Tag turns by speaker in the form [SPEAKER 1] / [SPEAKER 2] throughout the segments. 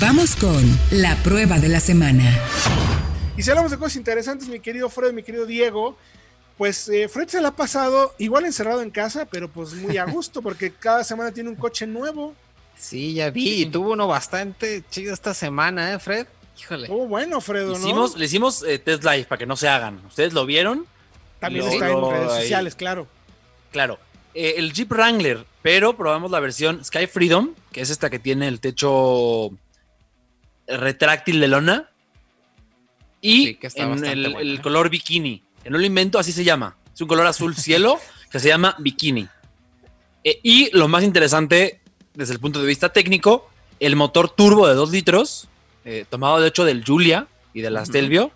[SPEAKER 1] Vamos con la prueba de la semana.
[SPEAKER 2] Y si hablamos de cosas interesantes, mi querido Fred, mi querido Diego, pues eh, Fred se la ha pasado igual encerrado en casa, pero pues muy a gusto porque cada semana tiene un coche nuevo.
[SPEAKER 3] Sí, ya vi, y tuvo uno bastante chido esta semana, ¿eh, Fred?
[SPEAKER 2] Híjole. Oh, bueno, Fredo,
[SPEAKER 4] ¿no? Hicimos, le hicimos eh, test live para que no se hagan. ¿Ustedes lo vieron?
[SPEAKER 2] También está en redes sociales, claro.
[SPEAKER 4] Claro. Eh, el Jeep Wrangler, pero probamos la versión Sky Freedom, que es esta que tiene el techo retráctil de lona. Y en el, ¿eh? color bikini. Que no lo invento, así se llama. Es un color azul cielo que se llama bikini. y lo más interesante desde el punto de vista técnico, el motor turbo de 2 litros, eh, tomado de hecho del Julia y de la Stelvio,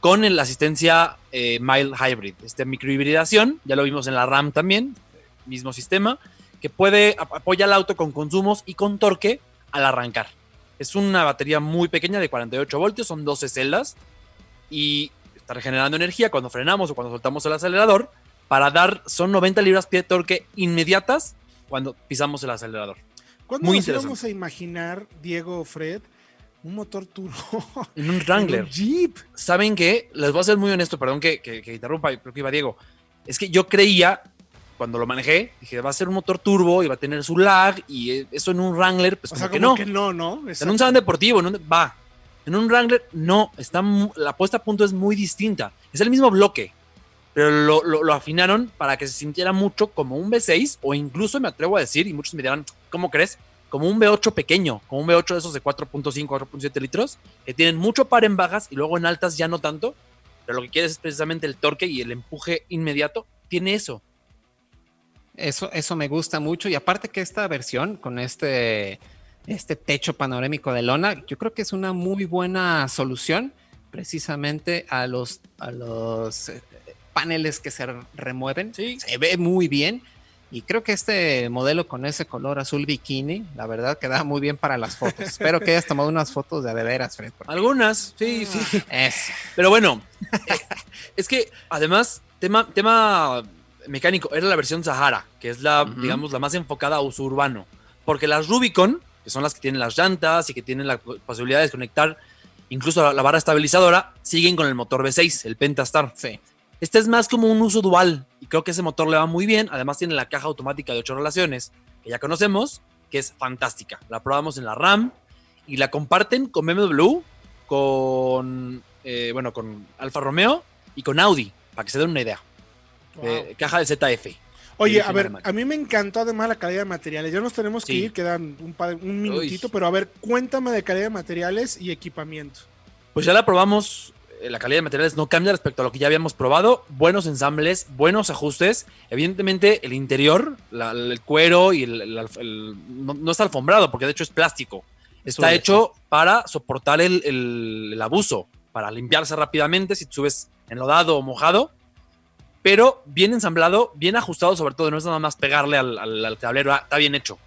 [SPEAKER 4] con la asistencia eh, Mild Hybrid, este microhibridación, ya lo vimos en la RAM también, mismo sistema, que puede apoyar el auto con consumos y con torque al arrancar. Es una batería muy pequeña de 48 voltios, son 12 celdas y está regenerando energía cuando frenamos o cuando soltamos el acelerador para dar, son 90 libras pie de torque inmediatas cuando pisamos el acelerador.
[SPEAKER 2] ¿Cuándo Muy nos íbamos a imaginar, Diego Fred, un motor turbo
[SPEAKER 4] en un Wrangler? un
[SPEAKER 2] Jeep.
[SPEAKER 4] ¿Saben qué? Les voy a ser muy honesto, perdón que, que, interrumpa, creo que iba Diego. Es que yo creía, cuando lo manejé, dije, va a ser un motor turbo y va a tener su lag y eso en un Wrangler, pues como, que no.
[SPEAKER 2] Que no, ¿no?
[SPEAKER 4] En un salón deportivo, en va. En un Wrangler, no, está, la puesta a punto es muy distinta. Es el mismo bloque, pero lo, afinaron para que se sintiera mucho como un V6 o incluso me atrevo a decir, y muchos me dirán, ¿cómo crees? Como un V8 pequeño, como un V8 de esos de 4.5, 4.7 litros, que tienen mucho par en bajas y luego en altas ya no tanto, pero lo que quieres es precisamente el torque y el empuje inmediato, tiene eso.
[SPEAKER 3] Eso, eso me gusta mucho y aparte que esta versión con este, este techo panorámico de lona, yo creo que es una muy buena solución precisamente a los, a los eh, paneles que se remueven. Se ve muy bien. Y creo que este modelo con ese color azul bikini, la verdad, queda muy bien para las fotos. Espero que hayas tomado unas fotos de de veras, Fred.
[SPEAKER 4] Algunas, sí, sí. Pero bueno, es que además, tema, tema mecánico, era la versión Sahara, que es la, digamos, la más enfocada a uso urbano. Porque las Rubicon, que son las que tienen las llantas y que tienen la posibilidad de conectar incluso la barra estabilizadora, siguen con el motor V6, el Pentastar.
[SPEAKER 3] Sí.
[SPEAKER 4] Este es más como un uso dual y creo que ese motor le va muy bien. Además tiene la caja automática de 8 relaciones que ya conocemos, que es fantástica. La probamos en la RAM y la comparten con BMW, con, eh, bueno, con Alfa Romeo y con Audi, para que se den una idea. Caja de ZF.
[SPEAKER 2] Oye, a ver, a mí me encantó además la calidad de materiales. Ya nos tenemos que ir, quedan un, un minutito, pero a ver, cuéntame de calidad de materiales y equipamiento.
[SPEAKER 4] Pues ya la probamos eh, la calidad de materiales no cambia respecto a lo que ya habíamos probado. Buenos ensambles, buenos ajustes. Evidentemente, el interior, el cuero y el, no, está alfombrado, porque de hecho es plástico. Está hecho para soportar el, abuso, para limpiarse rápidamente si subes enlodado o mojado. Pero bien ensamblado, bien ajustado, sobre todo. No es nada más pegarle al, tablero, ah, está bien hecho.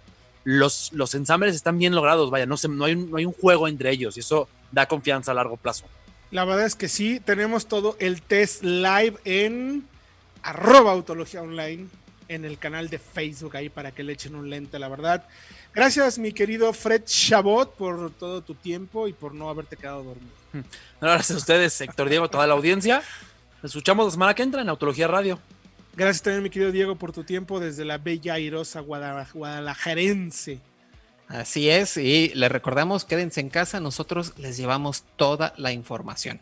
[SPEAKER 4] Los, los ensambles están bien logrados, vaya, no, no, hay no hay un juego entre ellos y eso da confianza a largo plazo.
[SPEAKER 2] La verdad es que sí, tenemos todo el test live en arroba autología online en el canal de Facebook ahí para que le echen un lente, la verdad. Gracias, mi querido Fred Chabot, por todo tu tiempo y por no haberte quedado dormido.
[SPEAKER 4] Gracias a ustedes, Héctor Diego, toda la audiencia. Nos escuchamos la semana que entra en Autología Radio.
[SPEAKER 2] Gracias también, mi querido Diego, por tu tiempo desde la bella airosa Guadalajarense.
[SPEAKER 3] Así es, y les recordamos, quédense en casa, nosotros les llevamos toda la información.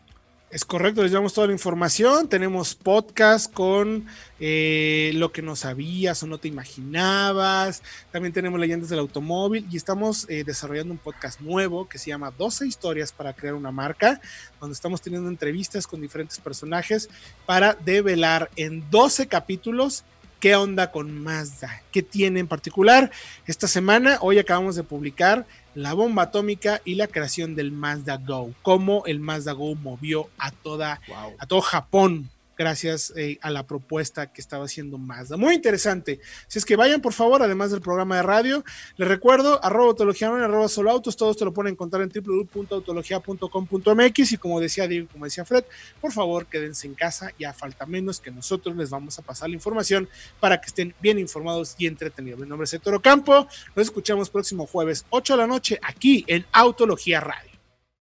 [SPEAKER 2] Es correcto, les llevamos toda la información. Tenemos podcast con eh, lo que no sabías o no te imaginabas. También tenemos leyendas del automóvil y estamos eh, desarrollando un podcast nuevo que se llama 12 historias para crear una marca, donde estamos teniendo entrevistas con diferentes personajes para develar en 12 capítulos qué onda con Mazda, qué tiene en particular. Esta semana, hoy acabamos de publicar la bomba atómica y la creación del Mazda Go, cómo el Mazda Go movió a toda a todo Japón gracias eh, a la propuesta que estaba haciendo Mazda. Muy interesante. Si es que vayan, por favor, además del programa de radio, les recuerdo, arroba autología, arroba solo autos, todos te lo pueden encontrar en www.autologia.com.mx y como decía Diego, como decía Fred, por favor, quédense en casa, ya falta menos que nosotros les vamos a pasar la información para que estén bien informados y entretenidos. Mi nombre es Héctor Campo, nos escuchamos próximo jueves 8 de la noche aquí en Autología Radio.